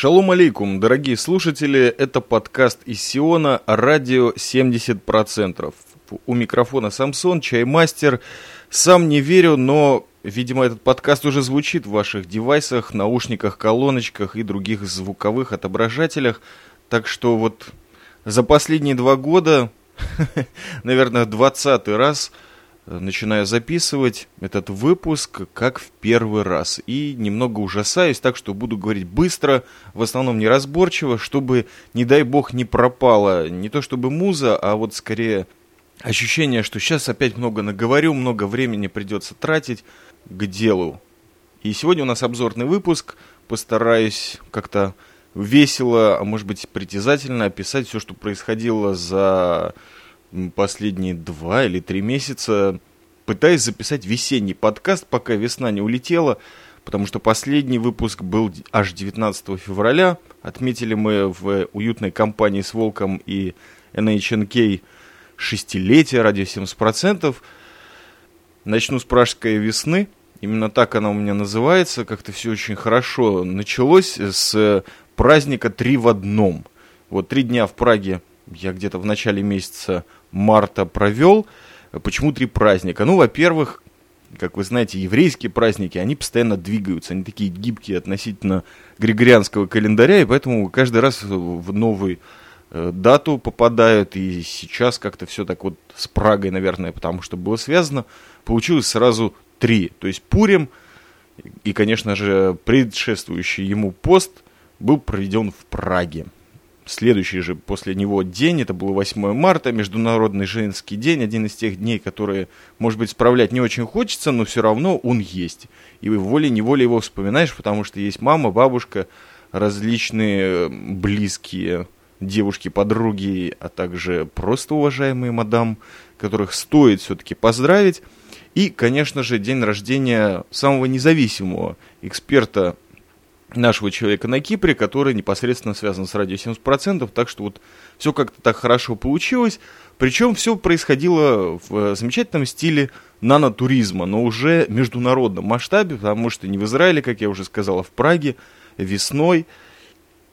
Шалом алейкум, дорогие слушатели, это подкаст из Сиона «Радио 70%». У микрофона Самсон, чаймастер. Сам не верю, но, видимо, этот подкаст уже звучит в ваших девайсах, наушниках, колоночках и других звуковых отображателях. Так что вот за последние два года, наверное, двадцатый раз – начинаю записывать этот выпуск как в первый раз. И немного ужасаюсь, так что буду говорить быстро, в основном неразборчиво, чтобы, не дай бог, не пропала не то чтобы муза, а вот скорее ощущение, что сейчас опять много наговорю, много времени придется тратить к делу. И сегодня у нас обзорный выпуск. Постараюсь как-то весело, а может быть притязательно описать все, что происходило за последние два или три месяца, пытаясь записать весенний подкаст, пока весна не улетела, потому что последний выпуск был аж 19 февраля. Отметили мы в уютной компании с Волком и NHNK шестилетие радио 70%. Начну с пражской весны. Именно так она у меня называется. Как-то все очень хорошо началось с праздника «Три в одном». Вот три дня в Праге я где-то в начале месяца марта провел. Почему три праздника? Ну, во-первых, как вы знаете, еврейские праздники, они постоянно двигаются, они такие гибкие относительно григорианского календаря, и поэтому каждый раз в новую э, дату попадают, и сейчас как-то все так вот с Прагой, наверное, потому что было связано, получилось сразу три. То есть Пурим и, конечно же, предшествующий ему пост был проведен в Праге следующий же после него день, это было 8 марта, Международный женский день, один из тех дней, которые, может быть, справлять не очень хочется, но все равно он есть. И волей-неволей его вспоминаешь, потому что есть мама, бабушка, различные близкие девушки, подруги, а также просто уважаемые мадам, которых стоит все-таки поздравить. И, конечно же, день рождения самого независимого эксперта нашего человека на Кипре, который непосредственно связан с радио 70%, так что вот все как-то так хорошо получилось. Причем все происходило в э, замечательном стиле нанотуризма, но уже в международном масштабе, потому что не в Израиле, как я уже сказал, а в Праге весной.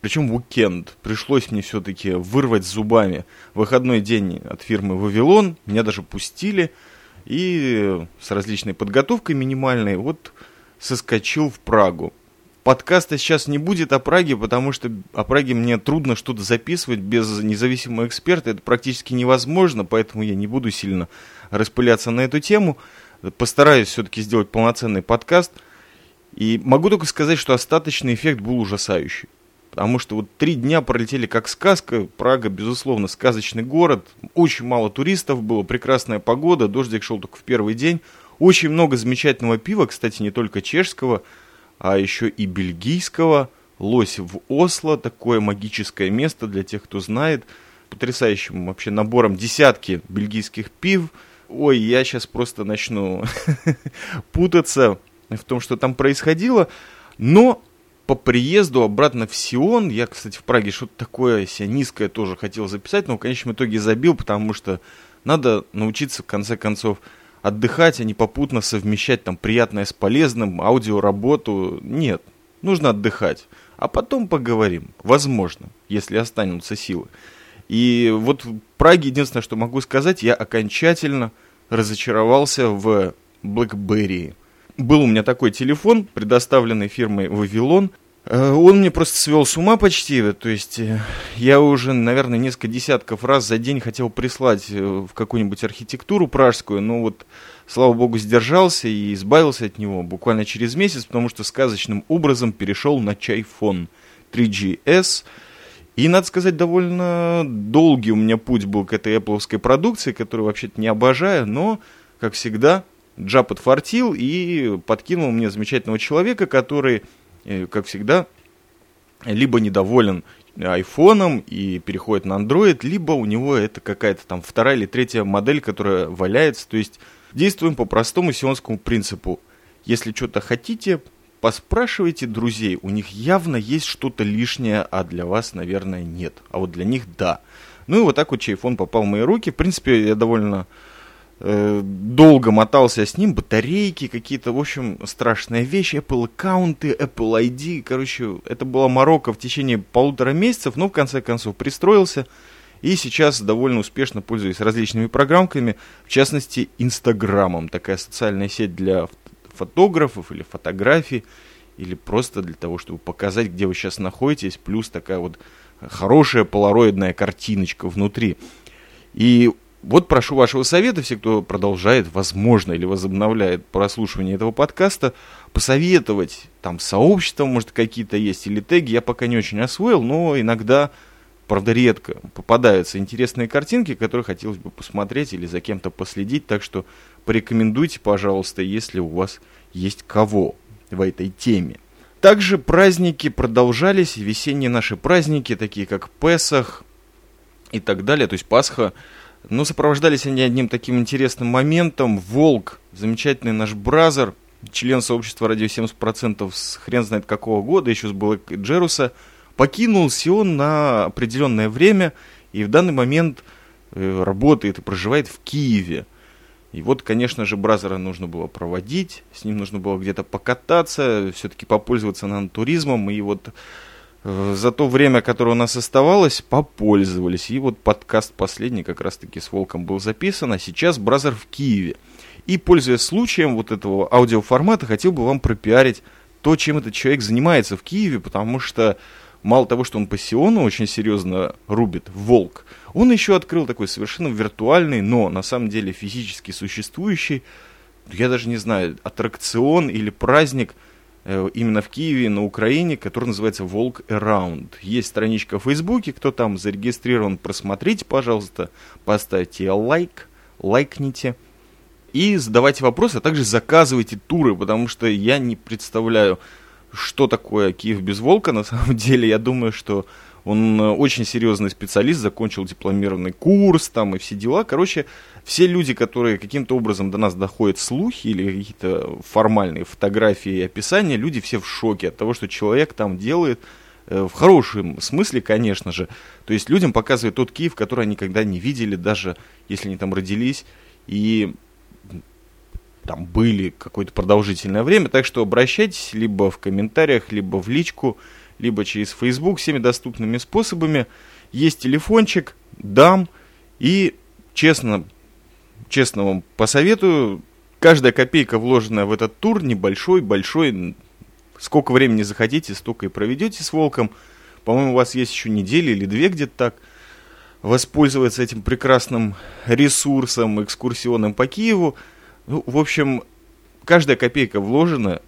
Причем в уикенд. Пришлось мне все-таки вырвать зубами выходной день от фирмы «Вавилон». Меня даже пустили. И с различной подготовкой минимальной вот соскочил в Прагу подкаста сейчас не будет о Праге, потому что о Праге мне трудно что-то записывать без независимого эксперта. Это практически невозможно, поэтому я не буду сильно распыляться на эту тему. Постараюсь все-таки сделать полноценный подкаст. И могу только сказать, что остаточный эффект был ужасающий. Потому что вот три дня пролетели как сказка. Прага, безусловно, сказочный город. Очень мало туристов было, прекрасная погода, дождик шел только в первый день. Очень много замечательного пива, кстати, не только чешского – а еще и бельгийского. Лось в Осло, такое магическое место для тех, кто знает. Потрясающим вообще набором десятки бельгийских пив. Ой, я сейчас просто начну путаться в том, что там происходило. Но по приезду обратно в Сион, я, кстати, в Праге что-то такое себя низкое тоже хотел записать, но в конечном итоге забил, потому что надо научиться, в конце концов, отдыхать, а не попутно совмещать там приятное с полезным, аудиоработу. Нет, нужно отдыхать. А потом поговорим. Возможно, если останутся силы. И вот в Праге единственное, что могу сказать, я окончательно разочаровался в BlackBerry. Был у меня такой телефон, предоставленный фирмой Вавилон, он мне просто свел с ума почти, то есть э, я уже, наверное, несколько десятков раз за день хотел прислать э, в какую-нибудь архитектуру пражскую, но вот, слава богу, сдержался и избавился от него буквально через месяц, потому что сказочным образом перешел на чайфон 3GS. И, надо сказать, довольно долгий у меня путь был к этой Apple продукции, которую вообще-то не обожаю, но, как всегда, Джа подфартил и подкинул мне замечательного человека, который как всегда, либо недоволен айфоном и переходит на Android, либо у него это какая-то там вторая или третья модель, которая валяется. То есть действуем по простому сионскому принципу. Если что-то хотите, поспрашивайте друзей. У них явно есть что-то лишнее, а для вас, наверное, нет. А вот для них да. Ну и вот так вот чайфон попал в мои руки. В принципе, я довольно Э, долго мотался с ним, батарейки какие-то, в общем, страшные вещи, Apple аккаунты, Apple ID, короче, это была морока в течение полутора месяцев, но в конце концов пристроился, и сейчас довольно успешно пользуюсь различными программками, в частности, Инстаграмом, такая социальная сеть для фотографов или фотографий, или просто для того, чтобы показать, где вы сейчас находитесь, плюс такая вот хорошая полароидная картиночка внутри. И вот прошу вашего совета, все, кто продолжает, возможно, или возобновляет прослушивание этого подкаста, посоветовать, там, сообщества, может, какие-то есть, или теги, я пока не очень освоил, но иногда, правда, редко попадаются интересные картинки, которые хотелось бы посмотреть или за кем-то последить, так что порекомендуйте, пожалуйста, если у вас есть кого в этой теме. Также праздники продолжались, весенние наши праздники, такие как Песах и так далее, то есть Пасха но сопровождались они одним таким интересным моментом. Волк, замечательный наш бразер, член сообщества радио 70% с хрен знает какого года, еще с Блэк Джеруса, покинул Сион на определенное время и в данный момент э, работает и проживает в Киеве. И вот, конечно же, Бразера нужно было проводить, с ним нужно было где-то покататься, все-таки попользоваться на туризмом. И вот за то время, которое у нас оставалось, попользовались. И вот подкаст последний как раз-таки с Волком был записан, а сейчас Бразер в Киеве. И, пользуясь случаем вот этого аудиоформата, хотел бы вам пропиарить то, чем этот человек занимается в Киеве, потому что мало того, что он по очень серьезно рубит, Волк, он еще открыл такой совершенно виртуальный, но на самом деле физически существующий, я даже не знаю, аттракцион или праздник – Э, именно в Киеве, на Украине, который называется Волк Around. Есть страничка в Фейсбуке, кто там зарегистрирован, просмотрите, пожалуйста, поставьте лайк, лайкните и задавайте вопросы, а также заказывайте туры, потому что я не представляю, что такое Киев без Волка. На самом деле, я думаю, что он э, очень серьезный специалист, закончил дипломированный курс там и все дела. Короче, все люди, которые каким-то образом до нас доходят слухи или какие-то формальные фотографии и описания, люди все в шоке от того, что человек там делает э, в хорошем смысле, конечно же. То есть людям показывает тот Киев, который они никогда не видели, даже если они там родились и там были какое-то продолжительное время. Так что обращайтесь либо в комментариях, либо в личку либо через Facebook, всеми доступными способами. Есть телефончик, дам, и честно, честно вам посоветую, каждая копейка, вложенная в этот тур, небольшой, большой, сколько времени захотите, столько и проведете с волком. По-моему, у вас есть еще неделя или две где-то так воспользоваться этим прекрасным ресурсом экскурсионным по Киеву. Ну, в общем, каждая копейка вложена,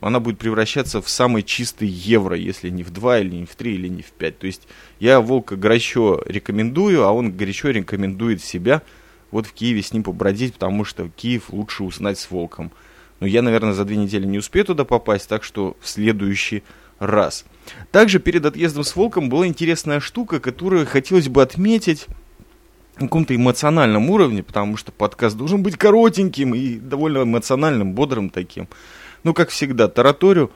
она будет превращаться в самый чистый евро, если не в 2, или не в 3, или не в 5. То есть я Волка горячо рекомендую, а он горячо рекомендует себя вот в Киеве с ним побродить, потому что Киев лучше узнать с Волком. Но я, наверное, за две недели не успею туда попасть, так что в следующий раз. Также перед отъездом с Волком была интересная штука, которую хотелось бы отметить на каком-то эмоциональном уровне, потому что подкаст должен быть коротеньким и довольно эмоциональным, бодрым таким ну, как всегда, тараторю,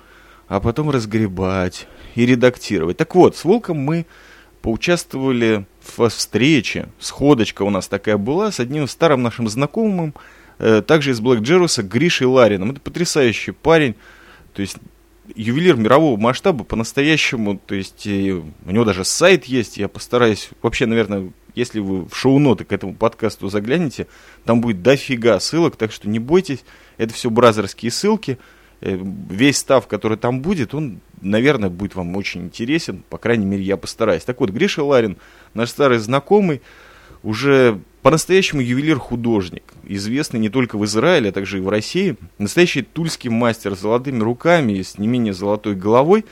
а потом разгребать и редактировать. Так вот, с Волком мы поучаствовали в встрече, сходочка у нас такая была, с одним старым нашим знакомым, э, также из Блэк Джеруса, Гришей Ларином. Это потрясающий парень, то есть ювелир мирового масштаба по-настоящему, то есть у него даже сайт есть, я постараюсь, вообще, наверное, если вы в шоу-ноты к этому подкасту заглянете, там будет дофига ссылок, так что не бойтесь, это все бразерские ссылки, Э, весь став, который там будет, он, наверное, будет вам очень интересен. По крайней мере, я постараюсь. Так вот, Гриша Ларин, наш старый знакомый, уже по-настоящему ювелир-художник, известный не только в Израиле, а также и в России. Настоящий тульский мастер с золотыми руками и с не менее золотой головой.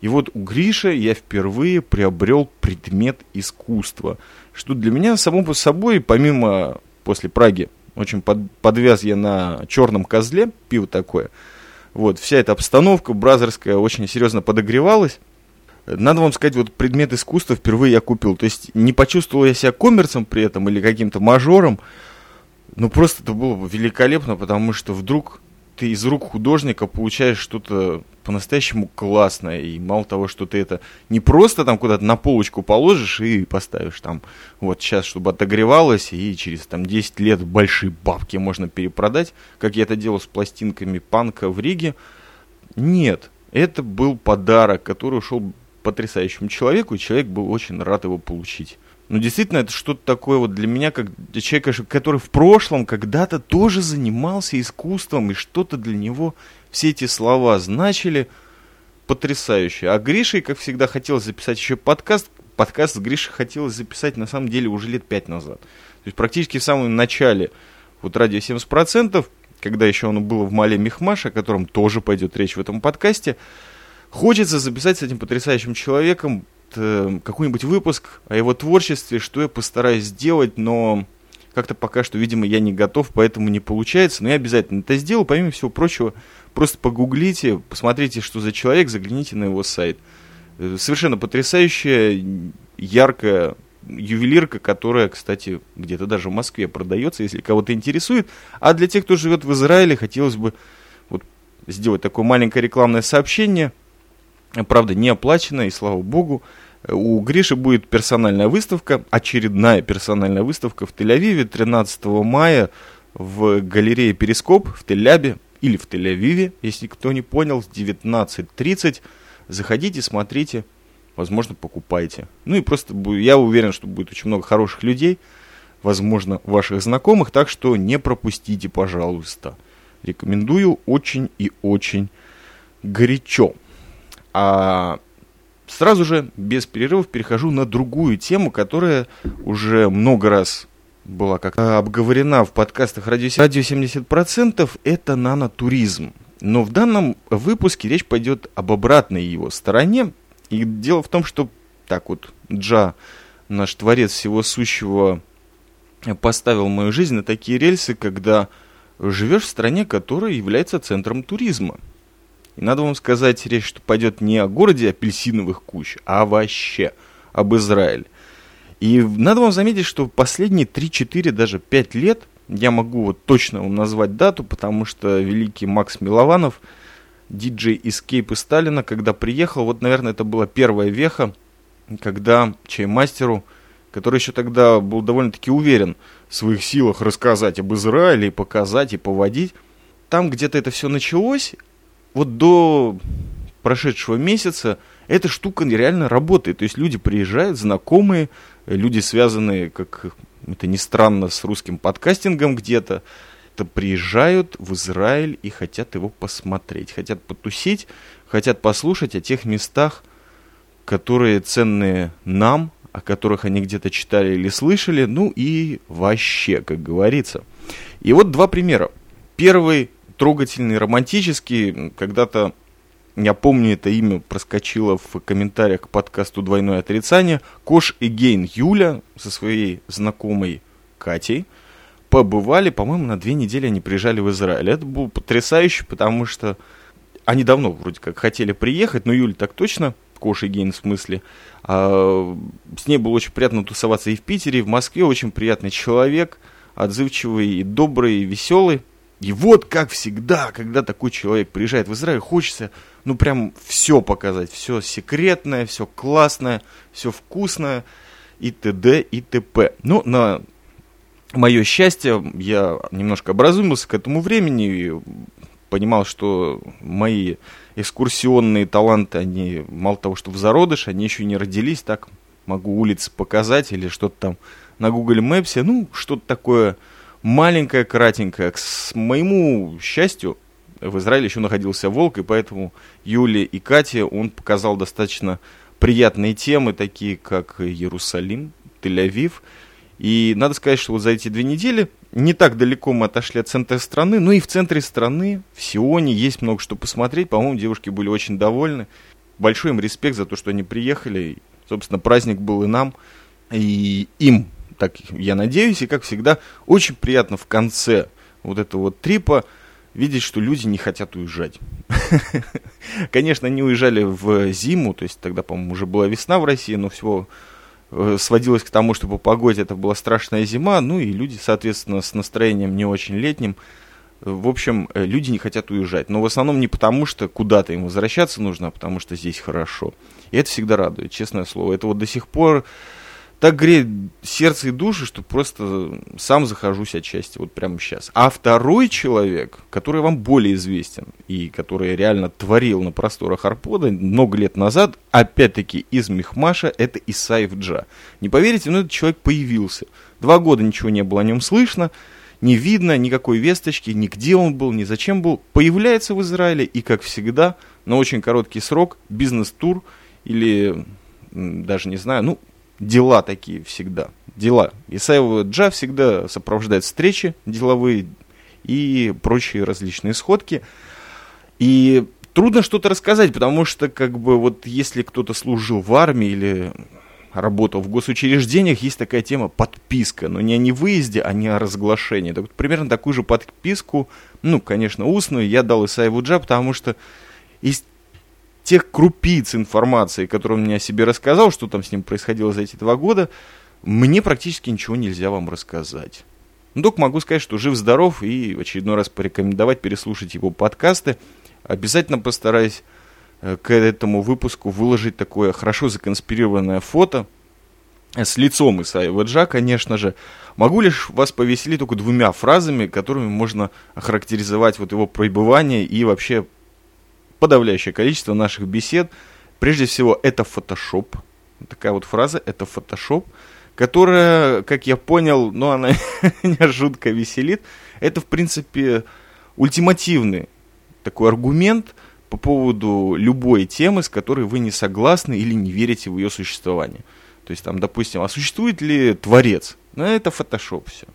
И вот у Гриша я впервые приобрел предмет искусства, что для меня само по собой, помимо после Праги, очень под, подвяз я на черном козле, пиво такое – вот, вся эта обстановка бразерская очень серьезно подогревалась. Надо вам сказать, вот предмет искусства впервые я купил. То есть не почувствовал я себя коммерцем при этом или каким-то мажором. Но просто это было великолепно, потому что вдруг ты из рук художника получаешь что-то по-настоящему классное. И мало того, что ты это не просто там куда-то на полочку положишь и поставишь там вот сейчас, чтобы отогревалось, и через там 10 лет большие бабки можно перепродать, как я это делал с пластинками панка в Риге. Нет, это был подарок, который ушел потрясающему человеку, и человек был очень рад его получить. Ну, действительно, это что-то такое вот для меня, как для человека, который в прошлом когда-то тоже занимался искусством, и что-то для него все эти слова значили потрясающе. А Грише, как всегда, хотелось записать еще подкаст. Подкаст с Гришей хотелось записать, на самом деле, уже лет пять назад. То есть практически в самом начале вот радио 70%, когда еще оно было в Мале Мехмаш, о котором тоже пойдет речь в этом подкасте, хочется записать с этим потрясающим человеком э, какой-нибудь выпуск о его творчестве, что я постараюсь сделать, но как-то пока что, видимо, я не готов, поэтому не получается. Но я обязательно это сделаю. Помимо всего прочего, просто погуглите, посмотрите, что за человек, загляните на его сайт. Э, совершенно потрясающая, яркая ювелирка, которая, кстати, где-то даже в Москве продается, если кого-то интересует. А для тех, кто живет в Израиле, хотелось бы вот сделать такое маленькое рекламное сообщение. Правда, не оплаченное, и слава богу. У Гриши будет персональная выставка, очередная персональная выставка в Тель-Авиве 13 мая в галерее Перископ в Тель-Абе или в Тель-Авиве, если кто не понял, с 19.30. Заходите, смотрите, возможно, покупайте. Ну и просто я уверен, что будет очень много хороших людей, возможно, ваших знакомых, так что не пропустите, пожалуйста. Рекомендую очень и очень горячо. А сразу же, без перерывов, перехожу на другую тему, которая уже много раз была как обговорена в подкастах радио, радио 70%, это нанотуризм. Но в данном выпуске речь пойдет об обратной его стороне. И дело в том, что так вот Джа, наш творец всего сущего, поставил мою жизнь на такие рельсы, когда живешь в стране, которая является центром туризма. И надо вам сказать, речь что пойдет не о городе апельсиновых кущ, а вообще об Израиле. И надо вам заметить, что последние 3-4, даже 5 лет, я могу вот точно вам назвать дату, потому что великий Макс Милованов, диджей из Сталина, когда приехал, вот, наверное, это была первая веха, когда чаймастеру, который еще тогда был довольно-таки уверен в своих силах рассказать об Израиле, и показать, и поводить, там где-то это все началось, вот до прошедшего месяца эта штука реально работает. То есть люди приезжают, знакомые, люди, связанные, как это ни странно, с русским подкастингом где-то, то приезжают в Израиль и хотят его посмотреть, хотят потусить, хотят послушать о тех местах, которые ценные нам, о которых они где-то читали или слышали, ну и вообще, как говорится. И вот два примера. Первый трогательный, романтический, когда-то я помню, это имя проскочило в комментариях к подкасту «Двойное отрицание». Кош и Гейн Юля со своей знакомой Катей побывали, по-моему, на две недели они приезжали в Израиль. Это было потрясающе, потому что они давно вроде как хотели приехать, но Юля так точно, Кош и Гейн в смысле. А, с ней было очень приятно тусоваться и в Питере, и в Москве. Очень приятный человек, отзывчивый и добрый, и веселый. И вот, как всегда, когда такой человек приезжает в Израиль, хочется ну прям все показать, все секретное, все классное, все вкусное и т.д. и т.п. Ну, на мое счастье, я немножко образумился к этому времени и понимал, что мои экскурсионные таланты, они мало того, что в зародыш, они еще не родились, так могу улицы показать или что-то там на Google Maps, ну, что-то такое маленькое, кратенькое. К моему счастью, в Израиле еще находился Волк, и поэтому Юле и Кате он показал достаточно приятные темы, такие как Иерусалим, Тель-Авив. И надо сказать, что вот за эти две недели не так далеко мы отошли от центра страны, но и в центре страны, в Сионе, есть много что посмотреть. По-моему, девушки были очень довольны. Большой им респект за то, что они приехали. Собственно, праздник был и нам, и им, так я надеюсь. И, как всегда, очень приятно в конце вот этого вот трипа видеть, что люди не хотят уезжать. Конечно, они уезжали в зиму, то есть тогда, по-моему, уже была весна в России, но всего э, сводилось к тому, что по погоде это была страшная зима, ну и люди, соответственно, с настроением не очень летним В общем, э, люди не хотят уезжать. Но в основном не потому, что куда-то им возвращаться нужно, а потому что здесь хорошо. И это всегда радует, честное слово. Это вот до сих пор так греет сердце и души, что просто сам захожусь отчасти вот прямо сейчас. А второй человек, который вам более известен и который реально творил на просторах Арпода много лет назад, опять-таки из Мехмаша, это Исаев Джа. Не поверите, но этот человек появился. Два года ничего не было о нем слышно, не видно никакой весточки, ни где он был, ни зачем был. Появляется в Израиле и, как всегда, на очень короткий срок бизнес-тур или даже не знаю, ну, дела такие всегда. Дела. Исаева Джа всегда сопровождает встречи деловые и прочие различные сходки. И трудно что-то рассказать, потому что, как бы, вот если кто-то служил в армии или работал в госучреждениях, есть такая тема подписка, но не о невыезде, а не о разглашении. Так вот, примерно такую же подписку, ну, конечно, устную, я дал Исаеву Джа, потому что из тех крупиц информации, которую он мне о себе рассказал, что там с ним происходило за эти два года, мне практически ничего нельзя вам рассказать. Ну, только могу сказать, что жив-здоров и в очередной раз порекомендовать переслушать его подкасты. Обязательно постараюсь э, к этому выпуску выложить такое хорошо законспирированное фото с лицом Исаева Джа, конечно же. Могу лишь вас повеселить только двумя фразами, которыми можно охарактеризовать вот его пребывание и вообще подавляющее количество наших бесед. Прежде всего, это фотошоп. Такая вот фраза, это фотошоп, которая, как я понял, ну, она меня жутко веселит. Это, в принципе, ультимативный такой аргумент по поводу любой темы, с которой вы не согласны или не верите в ее существование. То есть, там, допустим, а существует ли творец? Ну, это фотошоп все.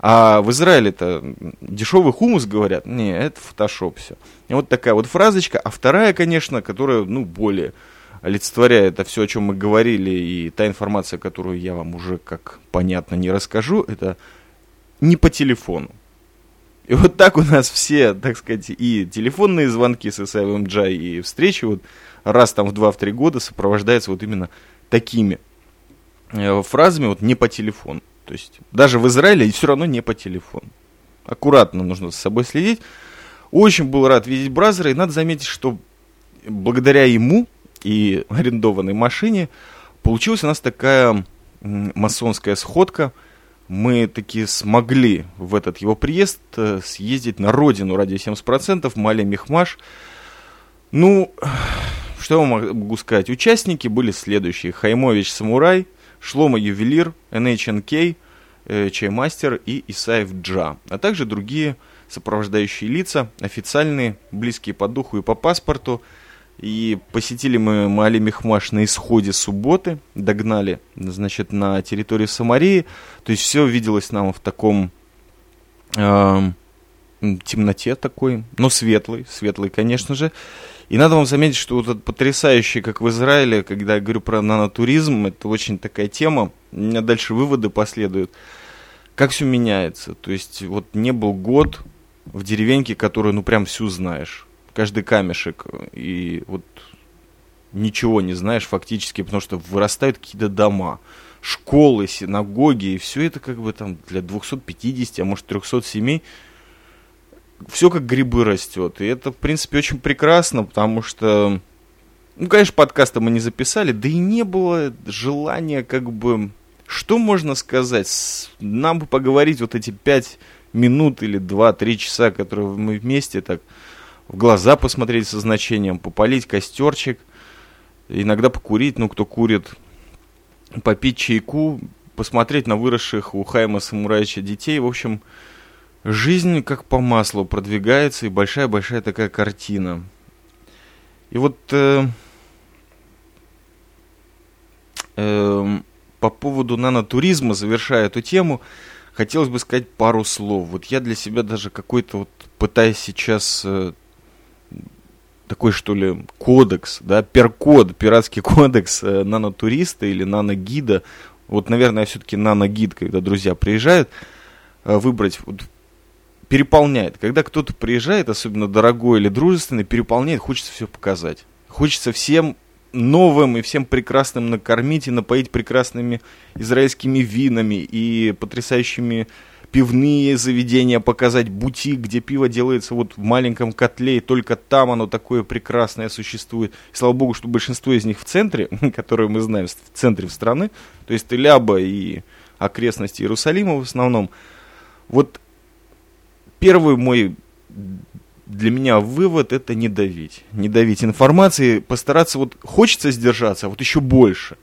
А в Израиле это дешевый хумус говорят. Не, это фотошоп все. И вот такая вот фразочка. А вторая, конечно, которая, ну, более олицетворяет это все, о чем мы говорили, и та информация, которую я вам уже, как понятно, не расскажу, это не по телефону. И вот так у нас все, так сказать, и телефонные звонки с Исаевым и встречи вот раз там в 2-3 года сопровождаются вот именно такими э, фразами, вот не по телефону. То есть даже в Израиле все равно не по телефону. Аккуратно нужно с собой следить. Очень был рад видеть Бразера, и надо заметить, что благодаря ему и арендованной машине получилась у нас такая масонская сходка. Мы таки смогли в этот его приезд э, съездить на родину ради 70%, Маля Мехмаш. Ну, что я могу сказать? Участники были следующие. Хаймович Самурай – Шлома Ювелир, NHNK, э, Чаймастер и Исаев Джа, а также другие сопровождающие лица, официальные, близкие по духу и по паспорту. И посетили мы Мали Мехмаш на исходе субботы, догнали, значит, на территории Самарии. То есть все виделось нам в таком э, темноте такой, но светлый, светлый, конечно же. И надо вам заметить, что вот это потрясающее, как в Израиле, когда я говорю про нанотуризм, это очень такая тема, у меня дальше выводы последуют. Как все меняется. То есть вот не был год в деревеньке, которую ну прям всю знаешь. Каждый камешек. И вот ничего не знаешь фактически, потому что вырастают какие-то дома, школы, синагоги, и все это как бы там для 250, а может 300 семей – все как грибы растет. И это, в принципе, очень прекрасно, потому что, ну, конечно, подкаста мы не записали, да и не было желания как бы... Что можно сказать? Нам бы поговорить вот эти пять минут или два-три часа, которые мы вместе так в глаза посмотреть со значением, попалить костерчик, иногда покурить, ну, кто курит, попить чайку, посмотреть на выросших у Хайма Самураича детей. В общем, жизнь как по маслу продвигается, и большая-большая такая картина. И вот э, э, по поводу нанотуризма, завершая эту тему, хотелось бы сказать пару слов. Вот я для себя даже какой-то вот пытаюсь сейчас э, такой, что ли, кодекс, да, перкод, пиратский кодекс э, нанотуриста или наногида. Вот, наверное, все-таки наногид, когда друзья приезжают, э, выбрать вот, переполняет. Когда кто-то приезжает, особенно дорогой или дружественный, переполняет, хочется все показать. Хочется всем новым и всем прекрасным накормить и напоить прекрасными израильскими винами и потрясающими пивные заведения показать, бутик, где пиво делается вот в маленьком котле, и только там оно такое прекрасное существует. И, слава богу, что большинство из них в центре, которые мы знаем, в центре страны, то есть Теляба и окрестности Иерусалима в основном. Вот первый мой для меня вывод это не давить. Не давить информации, постараться вот хочется сдержаться, а вот еще больше.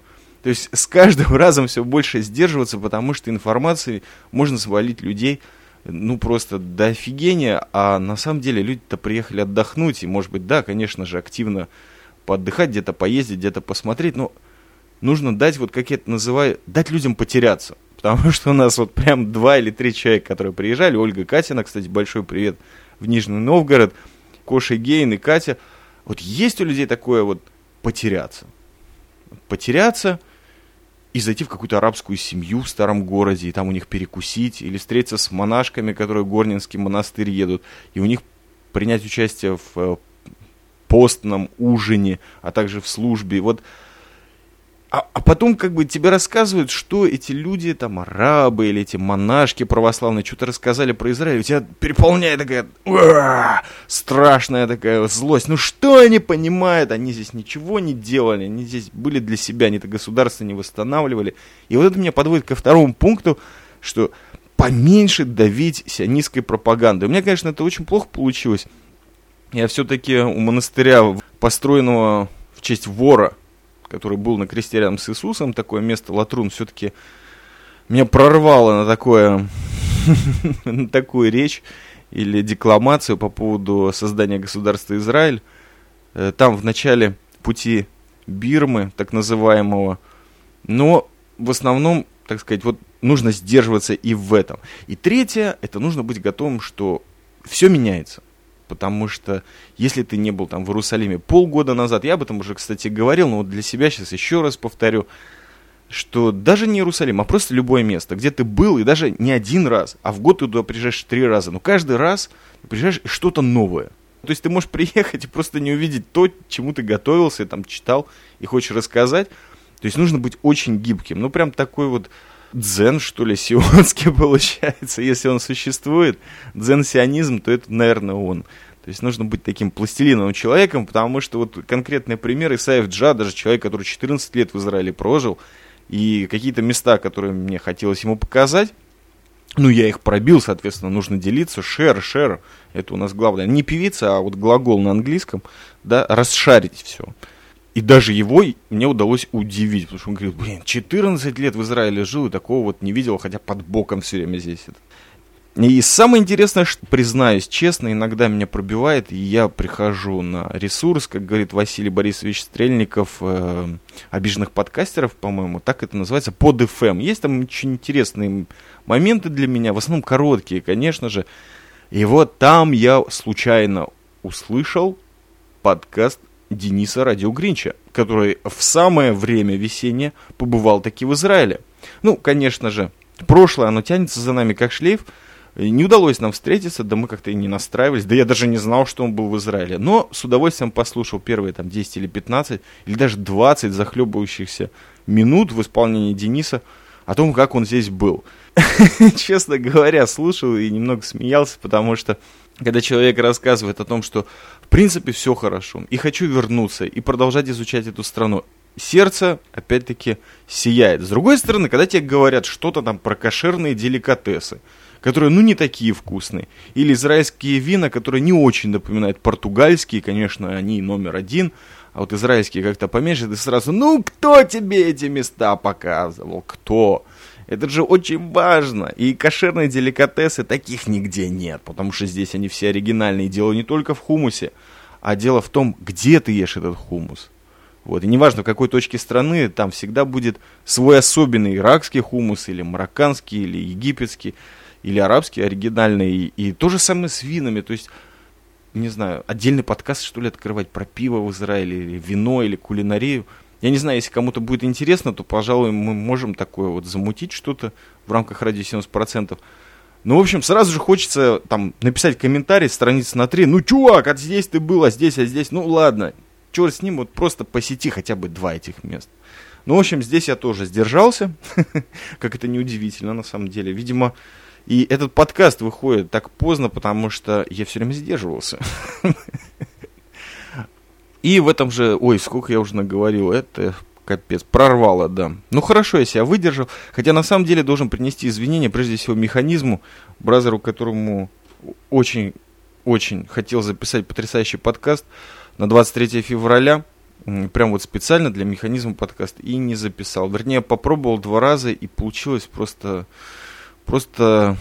То есть с каждым разом все больше сдерживаться, потому что информации можно свалить людей ну просто до офигения, а на самом деле люди-то приехали отдохнуть, и может быть, да, конечно же, активно поотдыхать, где-то поездить, где-то посмотреть, но нужно дать, вот как я называю, дать людям потеряться. Потому что у нас вот прям два или три человека, которые приезжали, Ольга Катина, кстати, большой привет в Нижний Новгород, Коша Гейн и Катя. Вот есть у людей такое вот потеряться. Потеряться и зайти в какую-то арабскую семью в старом городе, и там у них перекусить, или встретиться с монашками, которые в Горнинский монастырь едут, и у них принять участие в э, постном ужине, а также в службе. Вот а, а потом как бы тебе рассказывают, что эти люди, там, арабы или эти монашки православные, что-то рассказали про Израиль, у тебя переполняет такая страшная такая злость. Ну что они понимают? Они здесь ничего не делали, они здесь были для себя, они это государство не восстанавливали. И вот это меня подводит ко второму пункту, что поменьше давить сионистской пропагандой. У меня, конечно, это очень плохо получилось. Я все-таки у монастыря, построенного в честь вора, который был на кресте рядом с Иисусом, такое место Латрун все-таки меня прорвало на такое, на такую речь или декламацию по поводу создания государства Израиль. Э, там в начале пути Бирмы, так называемого, но в основном, так сказать, вот нужно сдерживаться и в этом. И третье, это нужно быть готовым, что все меняется потому что если ты не был там в Иерусалиме полгода назад, я об этом уже, кстати, говорил, но вот для себя сейчас еще раз повторю, что даже не Иерусалим, а просто любое место, где ты был, и даже не один раз, а в год ты туда приезжаешь три раза, но каждый раз ты приезжаешь и что-то новое. То есть ты можешь приехать и просто не увидеть то, чему ты готовился, там читал и хочешь рассказать. То есть нужно быть очень гибким. Ну, прям такой вот дзен, что ли, сионский получается, если он существует, дзен-сионизм, то это, наверное, он. То есть нужно быть таким пластилиновым человеком, потому что вот конкретный пример Исаев Джа, даже человек, который 14 лет в Израиле прожил, и какие-то места, которые мне хотелось ему показать, ну, я их пробил, соответственно, нужно делиться. Шер, шер, это у нас главное. Не певица, а вот глагол на английском, да, расшарить все. И даже его мне удалось удивить, потому что он говорит, блин, 14 лет в Израиле жил и такого вот не видел, хотя под боком все время здесь. И самое интересное, что, признаюсь честно, иногда меня пробивает, и я прихожу на ресурс, как говорит Василий Борисович Стрельников, э, обиженных подкастеров, по-моему, так это называется, под FM. Есть там очень интересные моменты для меня, в основном короткие, конечно же. И вот там я случайно услышал подкаст Дениса Радио Гринча, который в самое время весеннее побывал таки в Израиле. Ну, конечно же, прошлое, оно тянется за нами как шлейф. Не удалось нам встретиться, да мы как-то и не настраивались, да я даже не знал, что он был в Израиле. Но с удовольствием послушал первые там 10 или 15, или даже 20 захлебывающихся минут в исполнении Дениса о том, как он здесь был. Честно говоря, слушал и немного смеялся, потому что когда человек рассказывает о том, что в принципе все хорошо, и хочу вернуться, и продолжать изучать эту страну, сердце, опять-таки, сияет. С другой стороны, когда тебе говорят что-то там про кошерные деликатесы, которые, ну, не такие вкусные, или израильские вина, которые не очень напоминают португальские, конечно, они номер один, а вот израильские как-то поменьше, ты сразу, ну, кто тебе эти места показывал, кто? Это же очень важно. И кошерные деликатесы таких нигде нет, потому что здесь они все оригинальные. Дело не только в хумусе, а дело в том, где ты ешь этот хумус. Вот. И неважно, в какой точке страны, там всегда будет свой особенный иракский хумус, или марокканский, или египетский, или арабский оригинальный. И, и то же самое с винами. То есть, не знаю, отдельный подкаст, что ли, открывать про пиво в Израиле, или вино, или кулинарию – я не знаю, если кому-то будет интересно, то, пожалуй, мы можем такое вот замутить что-то в рамках радио 70%. Ну, в общем, сразу же хочется там написать комментарий, страницы на три. Ну, чувак, а здесь ты был, а здесь, а здесь. Ну, ладно, черт с ним, вот просто посети хотя бы два этих мест. Ну, в общем, здесь я тоже сдержался, как это неудивительно на самом деле. Видимо, И этот подкаст выходит так поздно, потому что я все время сдерживался. И в этом же, ой, сколько я уже наговорил, это капец, прорвало, да. Ну хорошо, я себя выдержал, хотя на самом деле должен принести извинения, прежде всего, механизму, бразеру, которому очень, очень хотел записать потрясающий подкаст на 23 февраля, прям вот специально для механизма подкаст, и не записал. Вернее, попробовал два раза, и получилось просто, просто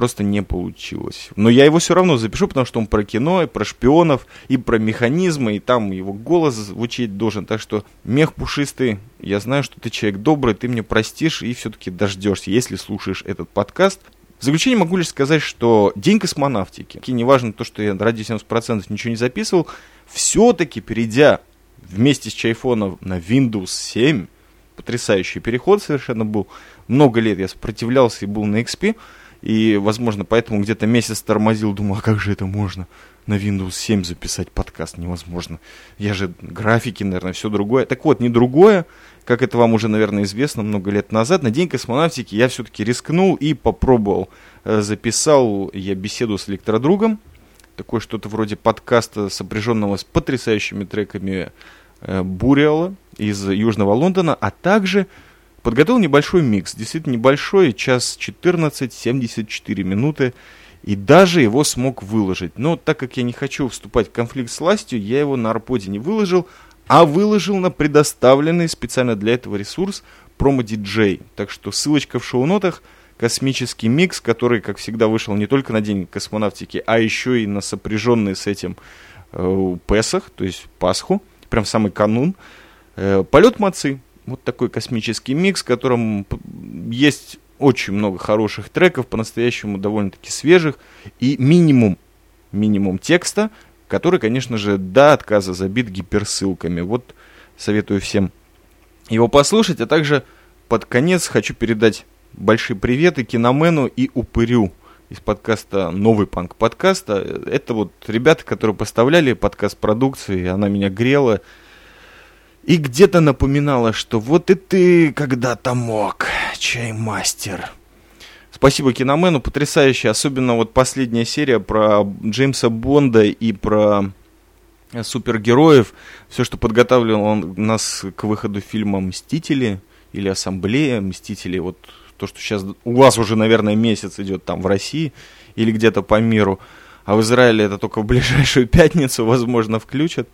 просто не получилось. Но я его все равно запишу, потому что он про кино, и про шпионов, и про механизмы, и там его голос звучить должен. Так что, мех пушистый, я знаю, что ты человек добрый, ты мне простишь и все-таки дождешься, если слушаешь этот подкаст. В заключение могу лишь сказать, что День космонавтики, и неважно то, что я ради 70% ничего не записывал, все-таки перейдя вместе с чайфона на Windows 7, потрясающий переход совершенно был, много лет я сопротивлялся и был на XP, и, возможно, поэтому где-то месяц тормозил, думал, а как же это можно на Windows 7 записать подкаст? Невозможно. Я же графики, наверное, все другое. Так вот, не другое, как это вам уже, наверное, известно много лет назад. На День космонавтики я все-таки рискнул и попробовал. Э, записал я беседу с электродругом. Такое что-то вроде подкаста, сопряженного с потрясающими треками э, Буриала из Южного Лондона, а также Подготовил небольшой микс, действительно небольшой, час 14, 74 минуты, и даже его смог выложить. Но так как я не хочу вступать в конфликт с властью, я его на Арподе не выложил, а выложил на предоставленный специально для этого ресурс промо DJ. Так что ссылочка в шоу-нотах, космический микс, который, как всегда, вышел не только на День космонавтики, а еще и на сопряженный с этим э, Песах, то есть Пасху, прям самый канун. Э, полет Мацы, вот такой космический микс, в котором есть очень много хороших треков, по-настоящему довольно-таки свежих, и минимум, минимум текста, который, конечно же, до отказа забит гиперссылками. Вот советую всем его послушать, а также под конец хочу передать большие приветы Киномену и Упырю из подкаста «Новый панк подкаста». Это вот ребята, которые поставляли подкаст продукции, она меня грела, и где-то напоминала, что вот и ты когда-то мог, чаймастер. Спасибо киномену, потрясающе, особенно вот последняя серия про Джеймса Бонда и про супергероев, все, что подготавливал он нас к выходу фильма «Мстители» или «Ассамблея Мстителей», вот то, что сейчас у вас уже, наверное, месяц идет там в России или где-то по миру, а в Израиле это только в ближайшую пятницу, возможно, включат.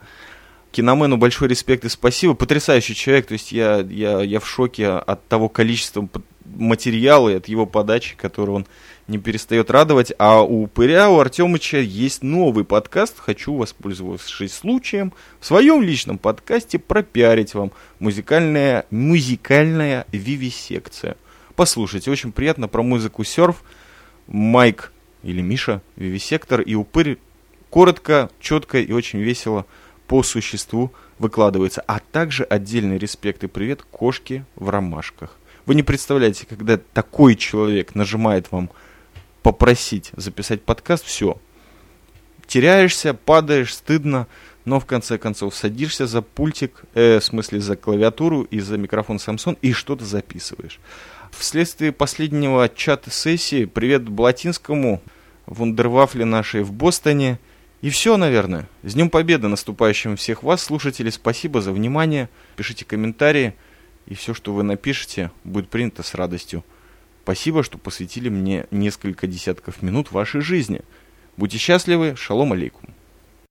Киномену большой респект и спасибо. Потрясающий человек. То есть я, я, я в шоке от того количества материала и от его подачи, который он не перестает радовать. А у Упыря, у Артемыча есть новый подкаст. Хочу, воспользовавшись случаем, в своем личном подкасте пропиарить вам музыкальная, музыкальная вивисекция. Послушайте, очень приятно про музыку серф. Майк или Миша, вивисектор и Упырь. Коротко, четко и очень весело по существу выкладывается, а также отдельный респект и привет кошке в ромашках. Вы не представляете, когда такой человек нажимает вам попросить записать подкаст, все. Теряешься, падаешь, стыдно, но в конце концов садишься за пультик, э, в смысле за клавиатуру и за микрофон Samsung и что-то записываешь. Вследствие последнего чата сессии, привет Блатинскому, вундервафле нашей в Бостоне – и все, наверное. С Днем Победы наступающим всех вас, слушатели. Спасибо за внимание. Пишите комментарии. И все, что вы напишете, будет принято с радостью. Спасибо, что посвятили мне несколько десятков минут вашей жизни. Будьте счастливы. Шалом алейкум.